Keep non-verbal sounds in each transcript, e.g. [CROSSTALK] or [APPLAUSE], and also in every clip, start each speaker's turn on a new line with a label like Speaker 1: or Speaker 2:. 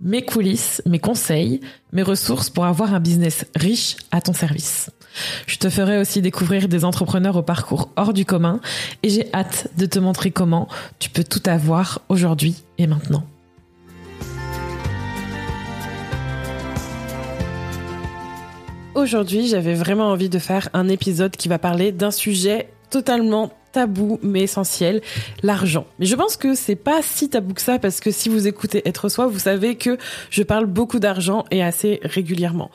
Speaker 1: mes coulisses, mes conseils, mes ressources pour avoir un business riche à ton service. Je te ferai aussi découvrir des entrepreneurs au parcours hors du commun et j'ai hâte de te montrer comment tu peux tout avoir aujourd'hui et maintenant. Aujourd'hui, j'avais vraiment envie de faire un épisode qui va parler d'un sujet totalement tabou mais essentiel, l'argent. Mais je pense que c'est pas si tabou que ça parce que si vous écoutez Être Soi, vous savez que je parle beaucoup d'argent et assez régulièrement.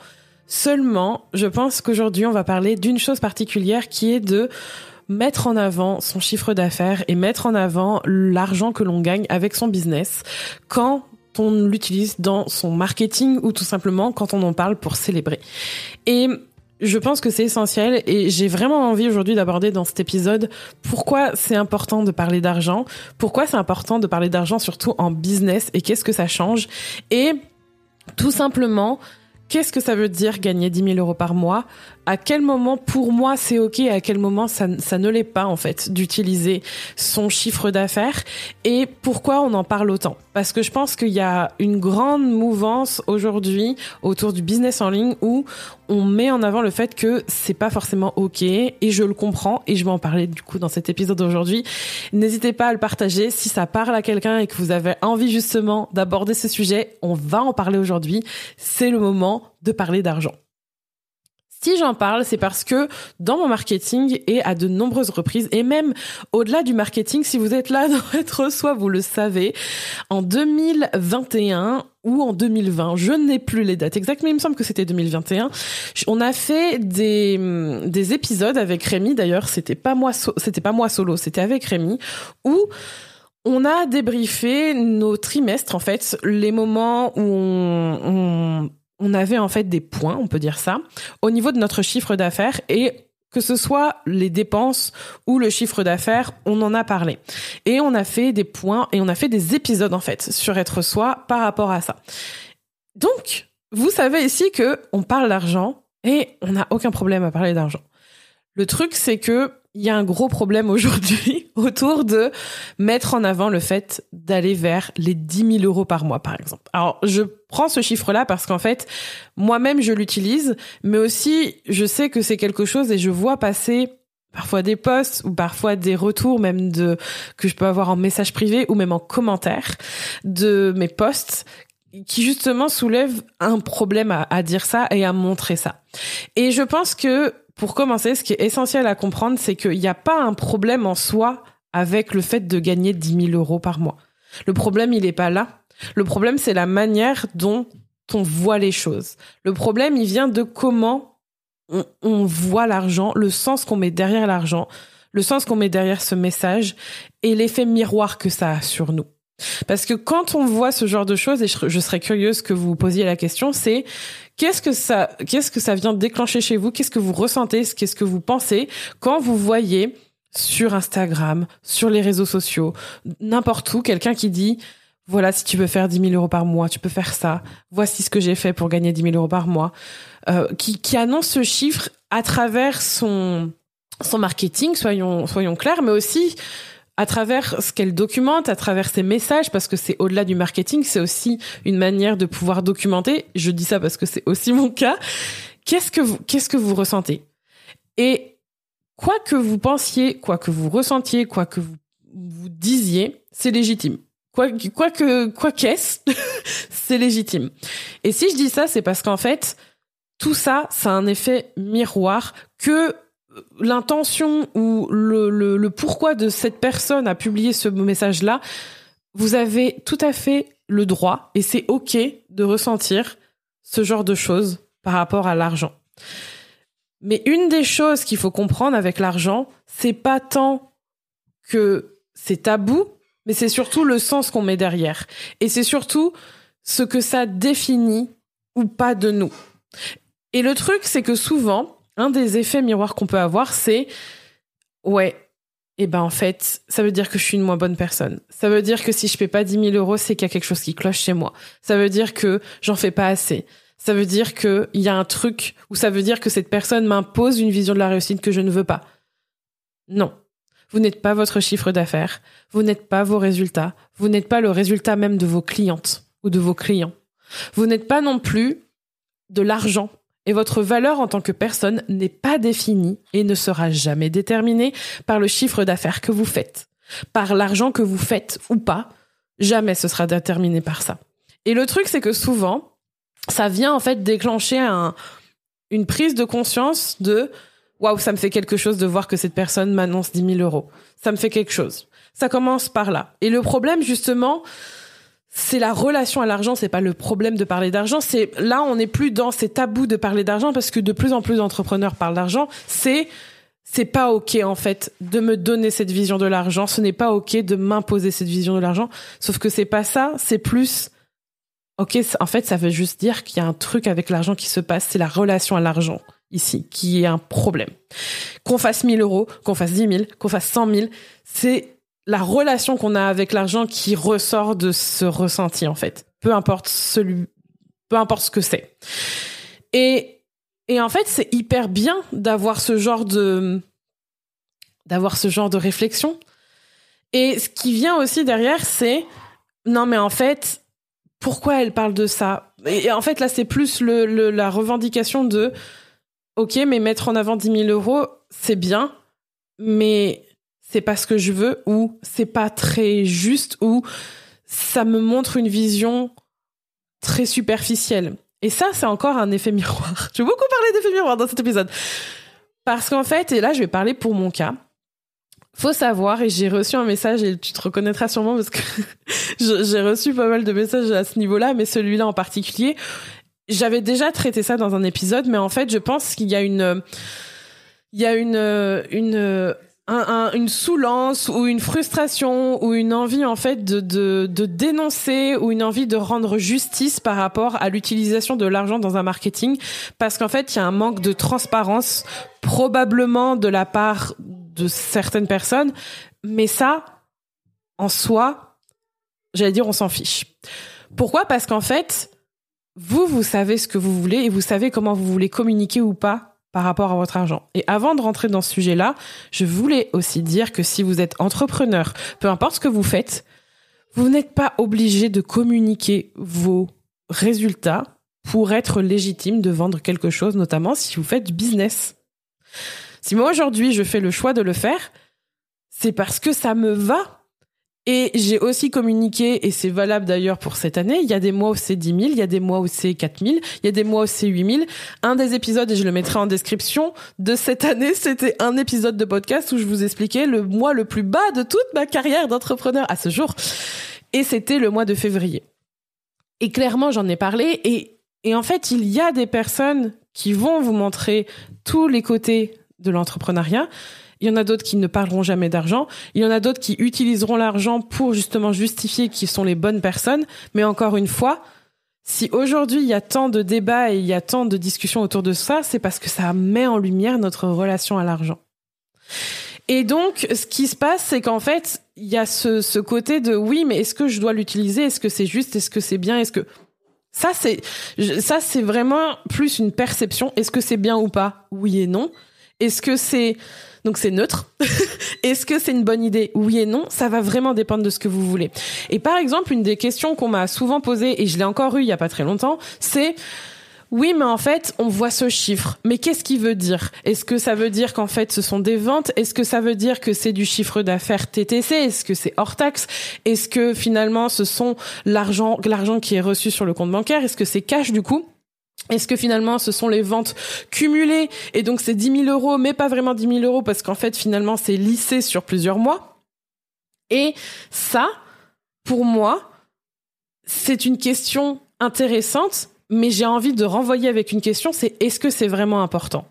Speaker 1: Seulement, je pense qu'aujourd'hui, on va parler d'une chose particulière qui est de mettre en avant son chiffre d'affaires et mettre en avant l'argent que l'on gagne avec son business quand on l'utilise dans son marketing ou tout simplement quand on en parle pour célébrer. Et je pense que c'est essentiel et j'ai vraiment envie aujourd'hui d'aborder dans cet épisode pourquoi c'est important de parler d'argent, pourquoi c'est important de parler d'argent surtout en business et qu'est-ce que ça change et tout simplement qu'est-ce que ça veut dire gagner 10 000 euros par mois À quel moment, pour moi, c'est OK À quel moment, ça, ne l'est pas, en fait, d'utiliser son chiffre d'affaires Et pourquoi on en parle autant Parce que je pense qu'il y a une grande mouvance aujourd'hui autour du business en ligne où on met en avant le fait que c'est pas forcément OK et je le comprends et je vais en parler du coup dans cet épisode aujourd'hui. N'hésitez pas à le partager si ça parle à quelqu'un et que vous avez envie justement d'aborder ce sujet. On va en parler aujourd'hui. C'est le moment de parler d'argent. Si j'en parle, c'est parce que dans mon marketing et à de nombreuses reprises, et même au-delà du marketing, si vous êtes là [LAUGHS] dans être soit vous le savez, en 2021 ou en 2020, je n'ai plus les dates exactes, mais il me semble que c'était 2021. On a fait des, des épisodes avec Rémi. D'ailleurs, c'était pas moi, c'était pas moi solo, c'était avec Rémi, où on a débriefé nos trimestres, en fait, les moments où on on avait en fait des points, on peut dire ça, au niveau de notre chiffre d'affaires et que ce soit les dépenses ou le chiffre d'affaires, on en a parlé. Et on a fait des points et on a fait des épisodes en fait sur être soi par rapport à ça. Donc, vous savez ici que on parle d'argent et on n'a aucun problème à parler d'argent. Le truc, c'est que il y a un gros problème aujourd'hui [LAUGHS] autour de mettre en avant le fait d'aller vers les 10 000 euros par mois, par exemple. Alors, je prends ce chiffre-là parce qu'en fait, moi-même, je l'utilise, mais aussi, je sais que c'est quelque chose et je vois passer parfois des posts ou parfois des retours même de que je peux avoir en message privé ou même en commentaire de mes posts qui justement soulèvent un problème à, à dire ça et à montrer ça. Et je pense que pour commencer, ce qui est essentiel à comprendre, c'est qu'il n'y a pas un problème en soi avec le fait de gagner 10 000 euros par mois. Le problème, il n'est pas là. Le problème, c'est la manière dont on voit les choses. Le problème, il vient de comment on, on voit l'argent, le sens qu'on met derrière l'argent, le sens qu'on met derrière ce message et l'effet miroir que ça a sur nous. Parce que quand on voit ce genre de choses, et je, serais curieuse que vous posiez la question, c'est qu'est-ce que ça, qu'est-ce que ça vient déclencher chez vous? Qu'est-ce que vous ressentez? Qu'est-ce que vous pensez? Quand vous voyez sur Instagram, sur les réseaux sociaux, n'importe où, quelqu'un qui dit voilà, si tu veux faire 10 000 euros par mois, tu peux faire ça. Voici ce que j'ai fait pour gagner 10 000 euros par mois. Euh, qui, qui annonce ce chiffre à travers son, son marketing, soyons, soyons clairs, mais aussi à travers ce qu'elle documente, à travers ses messages, parce que c'est au-delà du marketing, c'est aussi une manière de pouvoir documenter. Je dis ça parce que c'est aussi mon cas. Qu'est-ce que vous, qu'est-ce que vous ressentez? Et quoi que vous pensiez, quoi que vous ressentiez, quoi que vous, disiez, c'est légitime. Quoi, quoi que, quoi qu'est-ce, [LAUGHS] c'est légitime. Et si je dis ça, c'est parce qu'en fait, tout ça, ça a un effet miroir que l'intention ou le, pourquoi de cette personne a publié ce message-là, vous avez tout à fait le droit et c'est OK de ressentir ce genre de choses par rapport à l'argent. Mais une des choses qu'il faut comprendre avec l'argent, c'est pas tant que c'est tabou, mais c'est surtout le sens qu'on met derrière. Et c'est surtout ce que ça définit ou pas de nous. Et le truc, c'est que souvent, un des effets miroirs qu'on peut avoir, c'est ouais, et eh ben en fait, ça veut dire que je suis une moins bonne personne. Ça veut dire que si je paie pas 10 000 euros, c'est qu'il y a quelque chose qui cloche chez moi. Ça veut dire que j'en fais pas assez. Ça veut dire qu'il y a un truc, ou ça veut dire que cette personne m'impose une vision de la réussite que je ne veux pas. Non. Vous n'êtes pas votre chiffre d'affaires. Vous n'êtes pas vos résultats. Vous n'êtes pas le résultat même de vos clientes ou de vos clients. Vous n'êtes pas non plus de l'argent et votre valeur en tant que personne n'est pas définie et ne sera jamais déterminée par le chiffre d'affaires que vous faites, par l'argent que vous faites ou pas. Jamais ce sera déterminé par ça. Et le truc, c'est que souvent, ça vient en fait déclencher un, une prise de conscience de waouh, ça me fait quelque chose de voir que cette personne m'annonce 10 000 euros. Ça me fait quelque chose. Ça commence par là. Et le problème, justement, c'est la relation à l'argent, c'est pas le problème de parler d'argent, c'est là on n'est plus dans ces tabous de parler d'argent parce que de plus en plus d'entrepreneurs parlent d'argent, c'est c'est pas OK en fait de me donner cette vision de l'argent, ce n'est pas OK de m'imposer cette vision de l'argent, sauf que c'est pas ça, c'est plus OK, en fait, ça veut juste dire qu'il y a un truc avec l'argent qui se passe, c'est la relation à l'argent ici qui est un problème. Qu'on fasse 1000 euros, qu'on fasse 10 000, qu'on fasse 100 000, c'est la relation qu'on a avec l'argent qui ressort de ce ressenti en fait. Peu importe celui, peu importe ce que c'est. Et et en fait, c'est hyper bien d'avoir ce genre de d'avoir ce genre de réflexion. Et ce qui vient aussi derrière, c'est non mais en fait, pourquoi elle parle de ça? Et en fait, là, c'est plus le, la revendication de ok, mais mettre en avant 10 000 euros, c'est bien, mais c'est pas ce que je veux ou c'est pas très juste ou ça me montre une vision très superficielle. Et ça, c'est encore un effet miroir. [LAUGHS] Je vais beaucoup parler d'effet miroir dans cet épisode. Parce qu'en fait, et là, je vais parler pour mon cas. Faut savoir, et j'ai reçu un message, et tu te reconnaîtras sûrement parce que [LAUGHS] j'ai reçu pas mal de messages à ce niveau-là, mais celui-là en particulier. J'avais déjà traité ça dans un épisode, mais en fait, je pense qu'il y a une, il y a une, une, un, une soulance ou une frustration ou une envie en fait de, de, de dénoncer ou une envie de rendre justice par rapport à l'utilisation de l'argent dans un marketing. Parce qu'en fait il y a un manque de transparence probablement de la part de certaines personnes. Mais ça en soi j'allais dire on s'en fiche. Pourquoi? Parce qu'en fait vous vous savez ce que vous voulez et vous savez comment vous voulez communiquer ou pas par rapport à votre argent. Et avant de rentrer dans ce sujet-là, je voulais aussi dire que si vous êtes entrepreneur, peu importe ce que vous faites, vous n'êtes pas obligé de communiquer vos résultats pour être légitime de vendre quelque chose, notamment si vous faites business. Si moi aujourd'hui je fais le choix de le faire, c'est parce que ça me va et j'ai aussi communiqué, et c'est valable d'ailleurs pour cette année, il y a des mois où c'est 10 000, il y a des mois où c'est 4 000, il y a des mois où c'est 8 000. Un des épisodes, et je le mettrai en description, de cette année, c'était un épisode de podcast où je vous expliquais le mois le plus bas de toute ma carrière d'entrepreneur à ce jour. Et c'était le mois de février. Et clairement, j'en ai parlé, et, en fait, il y a des personnes qui vont vous montrer tous les côtés de l'entrepreneuriat, il y en a d'autres qui ne parleront jamais d'argent. Il y en a d'autres qui utiliseront l'argent pour justement justifier qu'ils sont les bonnes personnes. Mais encore une fois, si aujourd'hui il y a tant de débats et il y a tant de discussions autour de ça, c'est parce que ça met en lumière notre relation à l'argent. Et donc, ce qui se passe, c'est qu'en fait, il y a ce, ce côté de oui, mais est-ce que je dois l'utiliser? Est-ce que c'est juste? Est-ce que c'est bien? Est-ce que ça c'est ça c'est vraiment plus une perception. Est-ce que c'est bien ou pas? Oui et non. Est-ce que c'est donc c'est neutre. [LAUGHS] Est-ce que c'est une bonne idée? Oui et non. Ça va vraiment dépendre de ce que vous voulez. Et par exemple, une des questions qu'on m'a souvent posées, et je l'ai encore eu il y a pas très longtemps, c'est oui, mais en fait, on voit ce chiffre. Mais qu'est-ce qu'il veut dire? Est-ce que ça veut dire qu'en fait, ce sont des ventes? Est-ce que ça veut dire que c'est du chiffre d'affaires TTC Est-ce que c'est hors taxe? Est-ce que finalement, ce sont l'argent, l'argent qui est reçu sur le compte bancaire? Est-ce que c'est cash du coup? Est-ce que finalement ce sont les ventes cumulées et donc c'est 10 000 euros mais pas vraiment 10 000 euros parce qu'en fait finalement c'est lissé sur plusieurs mois? Et ça, pour moi, c'est une question intéressante mais j'ai envie de renvoyer avec une question, c'est est-ce que c'est vraiment important?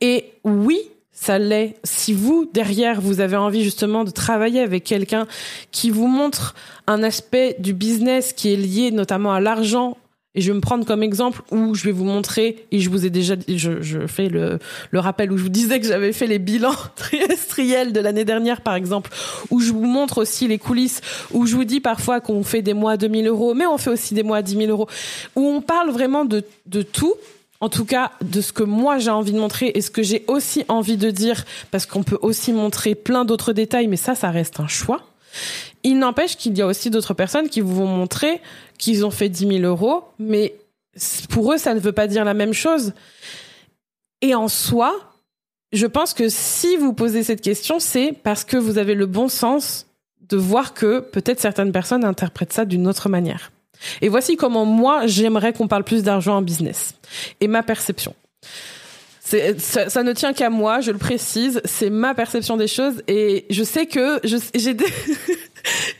Speaker 1: Et oui, ça l'est. Si vous, derrière, vous avez envie justement de travailler avec quelqu'un qui vous montre un aspect du business qui est lié notamment à l'argent Et je vais me prendre comme exemple où je vais vous montrer, et je vous ai déjà, je, je fais le, le rappel où je vous disais que j'avais fait les bilans [LAUGHS] trimestriels de l'année dernière, par exemple, où je vous montre aussi les coulisses, où je vous dis parfois qu'on fait des mois à 2000 euros, mais on fait aussi des mois à 10 000 euros, où on parle vraiment de, de tout, en tout cas de ce que moi j'ai envie de montrer et ce que j'ai aussi envie de dire, parce qu'on peut aussi montrer plein d'autres détails, mais ça, ça reste un choix. Il n'empêche qu'il y a aussi d'autres personnes qui vous vont montrer qu'ils ont fait 10 000 euros, mais pour eux, ça ne veut pas dire la même chose. Et en soi, je pense que si vous posez cette question, c'est parce que vous avez le bon sens de voir que peut-être certaines personnes interprètent ça d'une autre manière. Et voici comment moi, j'aimerais qu'on parle plus d'argent en business. Et ma perception. Ça, ça, ne tient qu'à moi, je le précise, c'est ma perception des choses et je sais que j'ai des, [LAUGHS]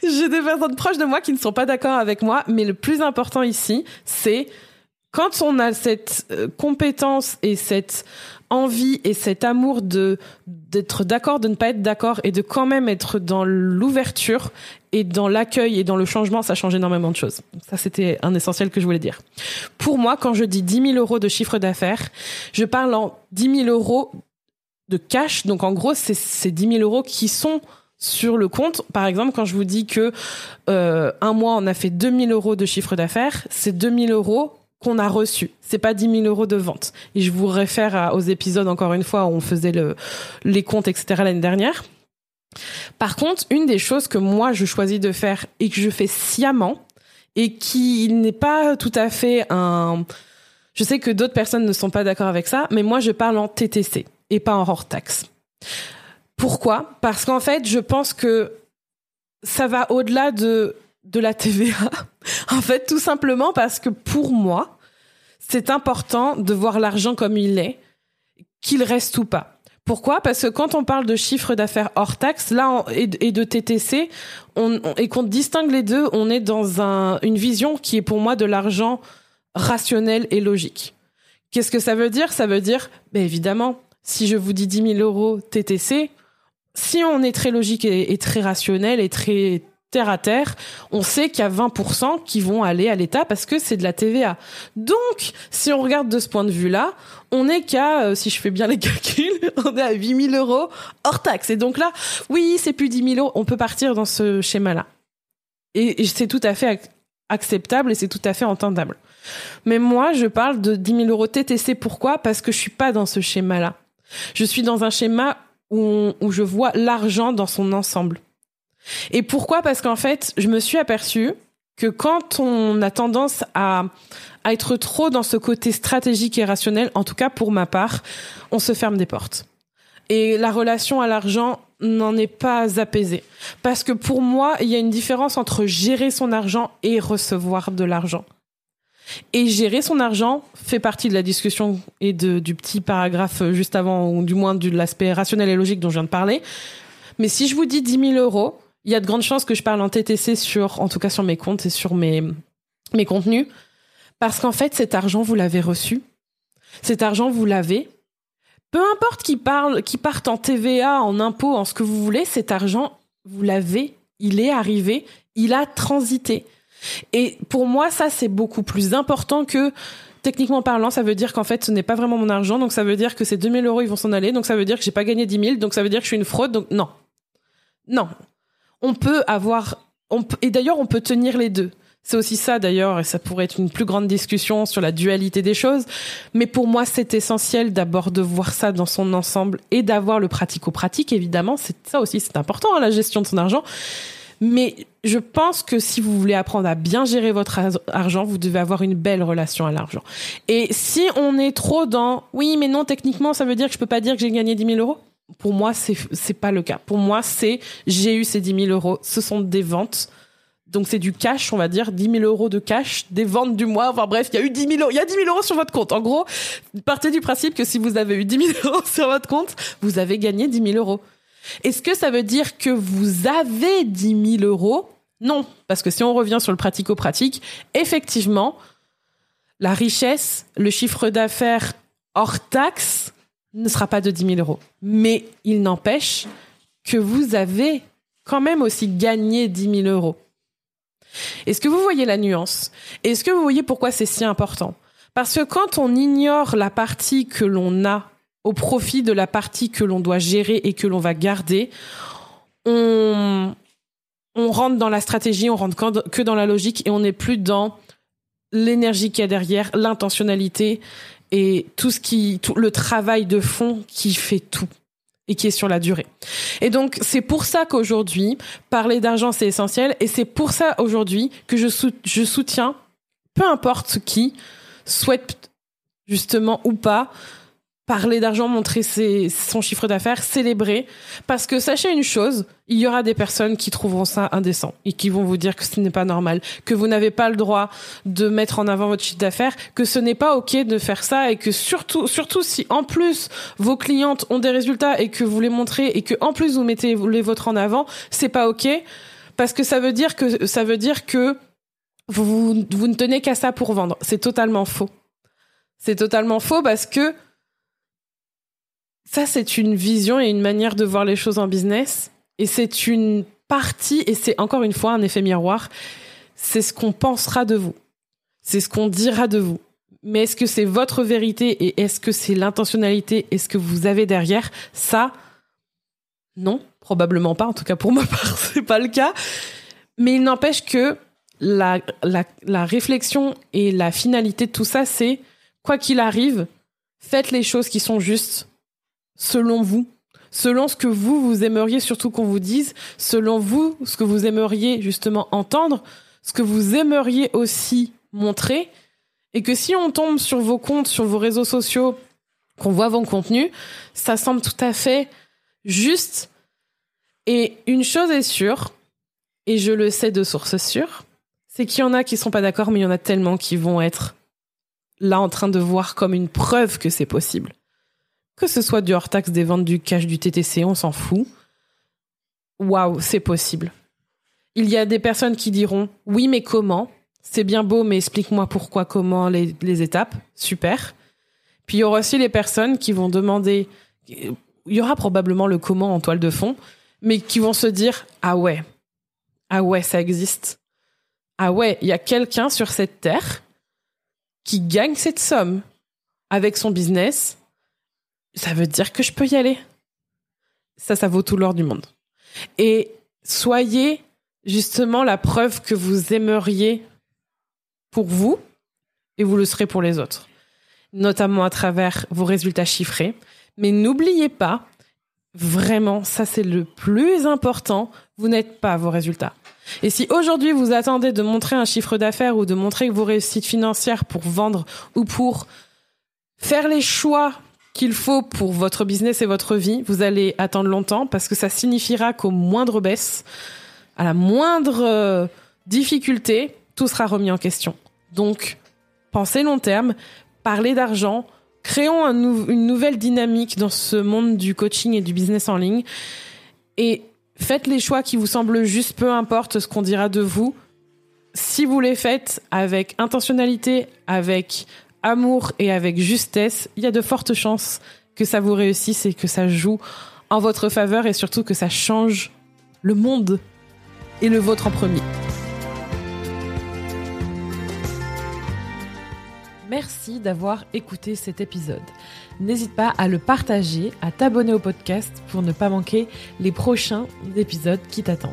Speaker 1: j'ai des personnes proches de moi qui ne sont pas d'accord avec moi, mais le plus important ici, c'est quand on a cette euh, compétence et cette envie et cet amour de d'être d'accord, de ne pas être d'accord et de quand même être dans l'ouverture et dans l'accueil et dans le changement, ça change énormément de choses. Ça, c'était un essentiel que je voulais dire. Pour moi, quand je dis 10 000 euros de chiffre d'affaires, je parle en 10 000 euros de cash. Donc, en gros, c'est ces 10 000 euros qui sont sur le compte. Par exemple, quand je vous dis que euh, un mois on a fait 2000 euros de chiffre d'affaires, c'est 2000 euros qu'on a reçus. C'est pas 10 000 euros de vente. Et je vous réfère aux épisodes encore une fois où on faisait le, les comptes, etc. l'année dernière. Par contre, une des choses que moi je choisis de faire et que je fais sciemment et qui n'est pas tout à fait un, je sais que d'autres personnes ne sont pas d'accord avec ça, mais moi je parle en TTC et pas en hors taxe. Pourquoi? Parce qu'en fait, je pense que ça va au-delà de la TVA. [LAUGHS] en fait, tout simplement parce que pour moi, c'est important de voir l'argent comme il est, qu'il reste ou pas. Pourquoi? Parce que quand on parle de chiffre d'affaires hors taxe, là et, de TTC, on, et qu'on distingue les deux, on est dans un, une vision qui est pour moi de l'argent rationnel et logique. Qu'est-ce que ça veut dire? Ça veut dire, ben évidemment, si je vous dis 10 000 euros TTC, si on est très logique et, très rationnel et très terre à terre, on sait qu'il y a 20% qui vont aller à l'État parce que c'est de la TVA. Donc, si on regarde de ce point de vue-là, on est qu'à, euh, si je fais bien les [LAUGHS] calculs, on est à 8 000 euros hors taxe. Et donc là, oui, c'est plus 10 000 euros, on peut partir dans ce schéma-là. Et, c'est tout à fait acceptable et c'est tout à fait entendable. Mais moi, je parle de 10 000 euros TTC. Pourquoi? Parce que je suis pas dans ce schéma-là. Je suis dans un schéma où, je vois l'argent dans son ensemble. Et pourquoi? Parce qu'en fait, je me suis aperçue que quand on a tendance à, à être trop dans ce côté stratégique et rationnel, en tout cas pour ma part, on se ferme des portes. Et la relation à l'argent n'en est pas apaisée. Parce que pour moi, il y a une différence entre gérer son argent et recevoir de l'argent. Et gérer son argent fait partie de la discussion et de, du petit paragraphe juste avant, ou du moins de l'aspect rationnel et logique dont je viens de parler. Mais si je vous dis 10 000 euros, il y a de grandes chances que je parle en TTC sur, en tout cas sur mes comptes et sur mes, mes contenus. Parce qu'en fait, cet argent, vous l'avez reçu. Cet argent, vous l'avez. Peu importe qui parle, qui parte en TVA, en impôts, en ce que vous voulez, cet argent, vous l'avez. Il est arrivé. Il a transité. Et pour moi, ça, c'est beaucoup plus important que techniquement parlant, ça veut dire qu'en fait, ce n'est pas vraiment mon argent. Donc, ça veut dire que ces 2000 euros, ils vont s'en aller. Donc, ça veut dire que j'ai pas gagné 10 000. Donc, ça veut dire que je suis une fraude. Donc, non. Non. On peut avoir, et d'ailleurs, on peut tenir les deux. C'est aussi ça d'ailleurs, et ça pourrait être une plus grande discussion sur la dualité des choses. Mais pour moi, c'est essentiel d'abord de voir ça dans son ensemble et d'avoir le pratico-pratique, évidemment. C'est ça aussi, c'est important, hein, la gestion de son argent. Mais je pense que si vous voulez apprendre à bien gérer votre argent, vous devez avoir une belle relation à l'argent. Et si on est trop dans oui, mais non, techniquement, ça veut dire que je peux pas dire que j'ai gagné 10 000 euros? Pour moi, c'est c'est pas le cas. Pour moi, c'est j'ai eu ces 10 000 euros. Ce sont des ventes. Donc c'est du cash, on va dire, 10 000 euros de cash, des ventes du mois. Enfin bref, il y a eu 10 000 euros, il y a 10 000 euros sur votre compte. En gros, partez du principe que si vous avez eu 10 000 [LAUGHS] euros sur votre compte, vous avez gagné 10 000 euros. Est-ce que ça veut dire que vous avez 10 000 euros Non, parce que si on revient sur le pratico-pratique, effectivement, la richesse, le chiffre d'affaires hors taxe ne sera pas de 10 000 euros. Mais il n'empêche que vous avez quand même aussi gagné 10 000 euros. Est-ce que vous voyez la nuance? Est-ce que vous voyez pourquoi c'est si important? Parce que quand on ignore la partie que l'on a au profit de la partie que l'on doit gérer et que l'on va garder, on, on rentre dans la stratégie, on rentre que dans la logique et on n'est plus dans l'énergie qu'il y a derrière, l'intentionnalité et tout ce qui, tout le travail de fond qui fait tout et qui est sur la durée. Et donc, c'est pour ça qu'aujourd'hui, parler d'argent, c'est essentiel. Et c'est pour ça aujourd'hui que je, je soutiens, peu importe qui, souhaite justement ou pas, parler d'argent, montrer ses, son chiffre d'affaires, célébrer. Parce que sachez une chose, il y aura des personnes qui trouveront ça indécent et qui vont vous dire que ce n'est pas normal, que vous n'avez pas le droit de mettre en avant votre chiffre d'affaires, que ce n'est pas ok de faire ça et que surtout, surtout si en plus vos clientes ont des résultats et que vous les montrez et que en plus vous mettez les vôtres en avant, c'est pas ok parce que ça veut dire que ça veut dire que vous, vous ne tenez qu'à ça pour vendre. C'est totalement faux. C'est totalement faux parce que ça, c'est une vision et une manière de voir les choses en business. Et c'est une partie, et c'est encore une fois un effet miroir, c'est ce qu'on pensera de vous. C'est ce qu'on dira de vous. Mais est-ce que c'est votre vérité et est-ce que c'est l'intentionnalité et ce que vous avez derrière? Ça, non, probablement pas. En tout cas, pour [LAUGHS] ma part, c'est pas le cas. Mais il n'empêche que la, la, la réflexion et la finalité de tout ça, c'est quoi qu'il arrive, faites les choses qui sont justes selon vous, selon ce que vous, vous aimeriez surtout qu'on vous dise, selon vous, ce que vous aimeriez justement entendre, ce que vous aimeriez aussi montrer, et que si on tombe sur vos comptes, sur vos réseaux sociaux, qu'on voit vos contenus, ça semble tout à fait juste. Et une chose est sûre, et je le sais de sources sûres, c'est qu'il y en a qui sont pas d'accord, mais il y en a tellement qui vont être là en train de voir comme une preuve que c'est possible. Que ce soit du hors-taxe, des ventes du cash, du TTC, on s'en fout. Waouh, c'est possible. Il y a des personnes qui diront oui, mais comment? C'est bien beau, mais explique-moi pourquoi, comment, les, étapes. Super. Puis il y aura aussi les personnes qui vont demander. Il y aura probablement le comment en toile de fond, mais qui vont se dire ah ouais, ah ouais, ça existe. Ah ouais, il y a quelqu'un sur cette terre qui gagne cette somme avec son business ça veut dire que je peux y aller. Ça, ça vaut tout l'or du monde. Et soyez justement la preuve que vous aimeriez pour vous et vous le serez pour les autres, notamment à travers vos résultats chiffrés. Mais n'oubliez pas, vraiment, ça c'est le plus important, vous n'êtes pas vos résultats. Et si aujourd'hui vous attendez de montrer un chiffre d'affaires ou de montrer vos réussites financières pour vendre ou pour faire les choix qu'il faut pour votre business et votre vie, vous allez attendre longtemps parce que ça signifiera qu'au moindre baisse, à la moindre euh, difficulté, tout sera remis en question. Donc, pensez long terme, parlez d'argent, créons une nouvelle dynamique dans ce monde du coaching et du business en ligne et faites les choix qui vous semblent justes, peu importe ce qu'on dira de vous. Si vous les faites avec intentionnalité, avec amour et avec justesse, il y a de fortes chances que ça vous réussisse et que ça joue en votre faveur et surtout que ça change le monde et le vôtre en premier. Merci d'avoir écouté cet épisode. N'hésite pas à le partager, à t'abonner au podcast pour ne pas manquer les prochains épisodes qui t'attendent.